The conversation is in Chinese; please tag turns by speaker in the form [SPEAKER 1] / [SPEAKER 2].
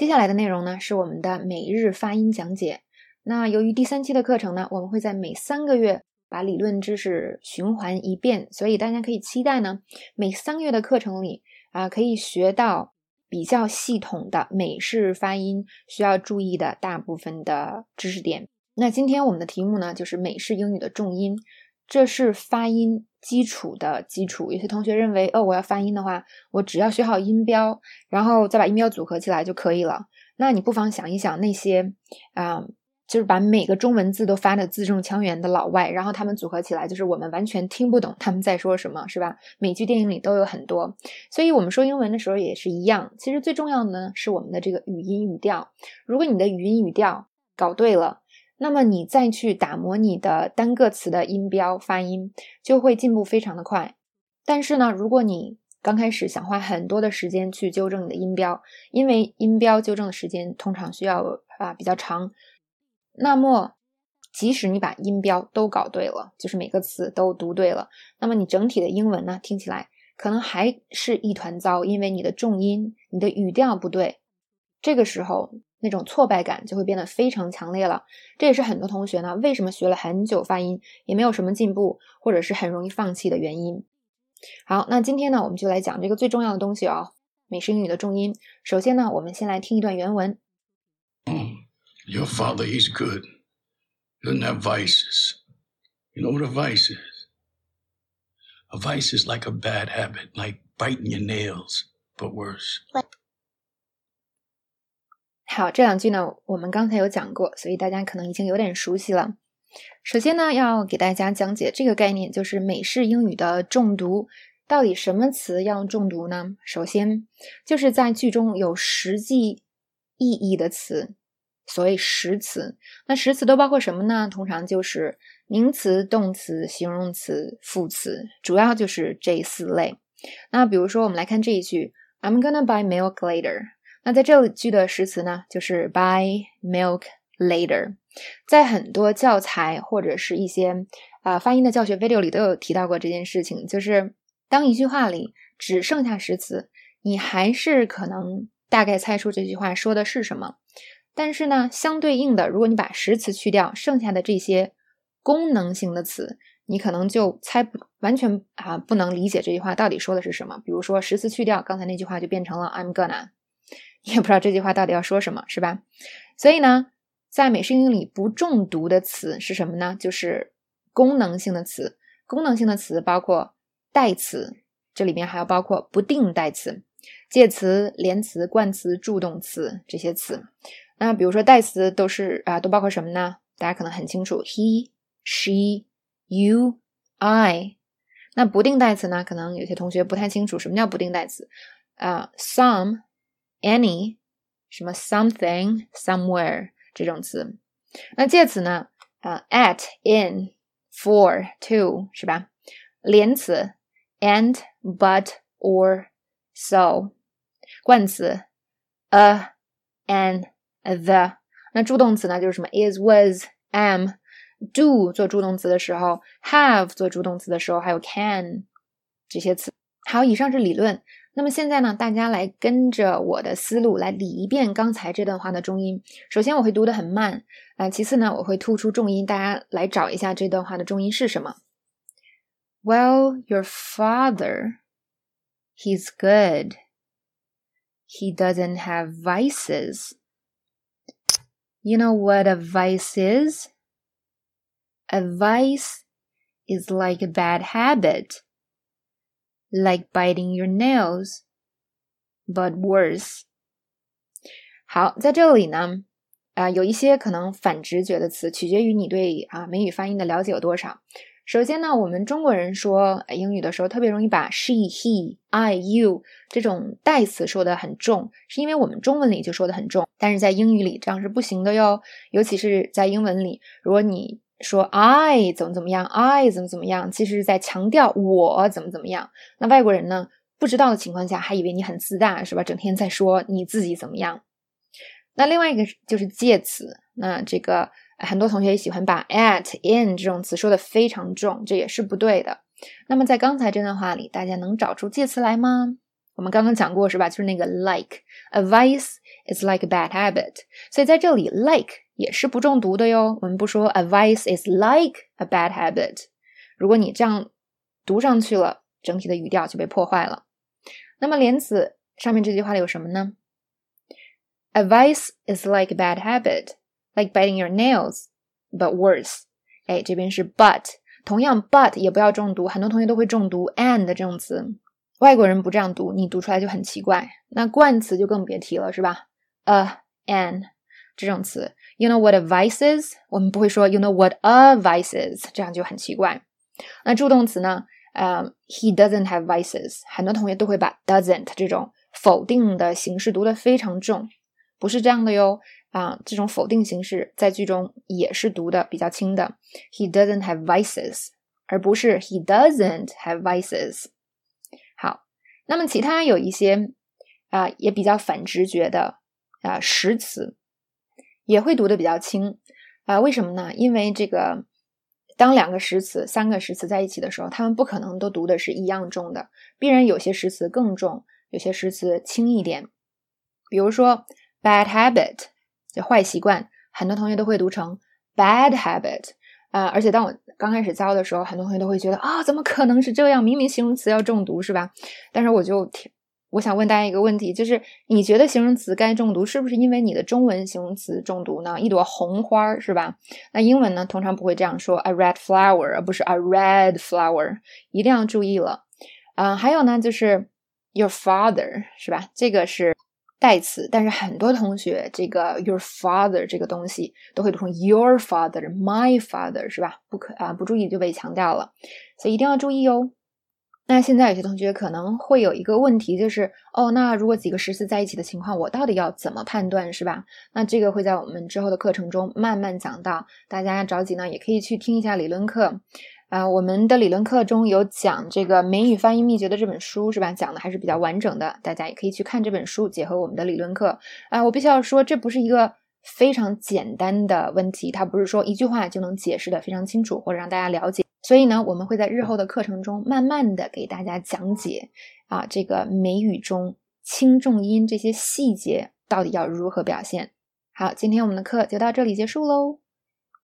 [SPEAKER 1] 接下来的内容呢是我们的每日发音讲解。那由于第三期的课程呢，我们会在每三个月把理论知识循环一遍，所以大家可以期待呢，每三个月的课程里啊，可以学到比较系统的美式发音需要注意的大部分的知识点。那今天我们的题目呢，就是美式英语的重音，这是发音基础的基础。有些同学认为，哦，我要发音的话，我只要学好音标，然后再把音标组合起来就可以了。那你不妨想一想那些啊。就是把每个中文字都发的字正腔圆的老外，然后他们组合起来，就是我们完全听不懂他们在说什么，是吧？美剧电影里都有很多，所以我们说英文的时候也是一样。其实最重要的呢是我们的这个语音语调。如果你的语音语调搞对了，那么你再去打磨你的单个词的音标发音，就会进步非常的快。但是呢，如果你刚开始想花很多的时间去纠正你的音标，因为音标纠正的时间通常需要啊比较长。那么，即使你把音标都搞对了，就是每个词都读对了，那么你整体的英文呢，听起来可能还是一团糟，因为你的重音、你的语调不对。这个时候，那种挫败感就会变得非常强烈了。这也是很多同学呢，为什么学了很久发音也没有什么进步，或者是很容易放弃的原因。好，那今天呢，我们就来讲这个最重要的东西哦，美式英语的重音。首先呢，我们先来听一段原文。
[SPEAKER 2] Your father, he's good. Doesn't have vices. You know what a vice is? A vice is like a bad habit, like biting your nails, but worse.
[SPEAKER 1] 好，这两句呢，我们刚才有讲过，所以大家可能已经有点熟悉了。首先呢，要给大家讲解这个概念，就是美式英语的重读。到底什么词要重读呢？首先，就是在句中有实际意义的词。所谓实词，那实词都包括什么呢？通常就是名词、动词、形容词、副词，主要就是这四类。那比如说，我们来看这一句：“I'm gonna buy milk later。”那在这句的实词呢，就是 buy milk later。在很多教材或者是一些啊发音的教学 video 里都有提到过这件事情，就是当一句话里只剩下实词，你还是可能大概猜出这句话说的是什么。但是呢，相对应的，如果你把实词去掉，剩下的这些功能性的词，你可能就猜不完全啊，不能理解这句话到底说的是什么。比如说实词去掉，刚才那句话就变成了 I'm gonna，也不知道这句话到底要说什么，是吧？所以呢，在美式英语里不重读的词是什么呢？就是功能性的词。功能性的词包括代词，这里面还要包括不定代词、介词、连词、冠词、助动词这些词。那比如说代词都是啊，都包括什么呢？大家可能很清楚，he、she、you、I。那不定代词呢？可能有些同学不太清楚什么叫不定代词啊，some、any、什么 something、somewhere 这种词。那介词呢？啊，at、in、for、to 是吧？连词，and、but、or、so。冠词，a、an。the 那助动词呢，就是什么 is was am do 做助动词的时候，have 做助动词的时候，还有 can 这些词。好，以上是理论。 那么现在呢，大家来跟着我的思路来理一遍刚才这段话的重音。首先我会读得很慢啊，其次呢，我会突出重音，大家来找一下这段话的重音是什么。Well, your father, he's good. He doesn't have vices. You know what a vice is? A vice is like a bad habit, like biting your nails, but worse. 好，在这里呢，啊、有一些可能反直觉的词，取决于你对啊美语发音的了解有多少。首先呢，我们中国人说英语的时候，特别容易把 she、he、I、you 这种代词说的很重，是因为我们中文里就说的很重，但是在英语里这样是不行的哟。尤其是在英文里，如果你说 I 怎么怎么样，I 怎么怎么样，其实是在强调我怎么怎么样。那外国人呢，不知道的情况下，还以为你很自大，是吧？整天在说你自己怎么样。那另外一个就是介词，那这个。很多同学也喜欢把 at、in 这种词说的非常重，这也是不对的。那么在刚才这段话里，大家能找出介词来吗？我们刚刚讲过是吧？就是那个 like，Advice is like a bad habit。所以在这里，like 也是不中毒的哟。我们不说，advice is like a bad habit。如果你这样读上去了，整体的语调就被破坏了。那么连词上面这句话里有什么呢？Advice is like a bad habit, like biting your nails, but worse。哎，这边是 but，同样 but 也不要重读，很多同学都会重读 and 这种词，外国人不这样读，你读出来就很奇怪。那冠词就更别提了，是吧？a an 这种词，you know what a vices，我们不会说 you know what a vices，这样就很奇怪。那助动词呢？呃，he doesn't have vices。很多同学都会把 doesn't 这种否定的形式读得非常重，不是这样的哟。啊，这种否定形式在句中也是读的比较轻的。He doesn't have vices，而不是 he doesn't have vices。好，那么其他有一些啊，也比较反直觉的啊实词，也会读的比较轻啊。为什么呢？因为这个。当两个实词、三个实词在一起的时候，它们不可能都读的是一样重的，必然有些实词更重，有些实词轻一点。比如说 bad habit，就坏习惯，很多同学都会读成 bad habit 啊。而且当我刚开始教的时候，很多同学都会觉得啊，怎么可能是这样？明明形容词要重读是吧？但是我就听我想问大家一个问题，就是你觉得形容词该重读，是不是因为你的中文形容词重读呢？一朵红花是吧？那英文呢，通常不会这样说，a red flower，而不是 a red flower，一定要注意了。嗯，还有呢，就是 your father 是吧？这个是代词，但是很多同学这个 your father 这个东西都会读成 your father，my father 是吧？不可啊，不注意就被强调了，所以一定要注意哦。那现在有些同学可能会有一个问题，就是哦，那如果几个实词在一起的情况，我到底要怎么判断，是吧？那这个会在我们之后的课程中慢慢讲到，大家着急呢，也可以去听一下理论课。啊，我们的理论课中有讲这个美语发音秘诀的这本书，是吧？讲的还是比较完整的，大家也可以去看这本书，结合我们的理论课。啊，我必须要说，这不是一个非常简单的问题，它不是说一句话就能解释的非常清楚，或者让大家了解。所以呢，我们会在日后的课程中慢慢的给大家讲解啊，这个美语中轻重音这些细节到底要如何表现。好，今天我们的课就到这里结束喽。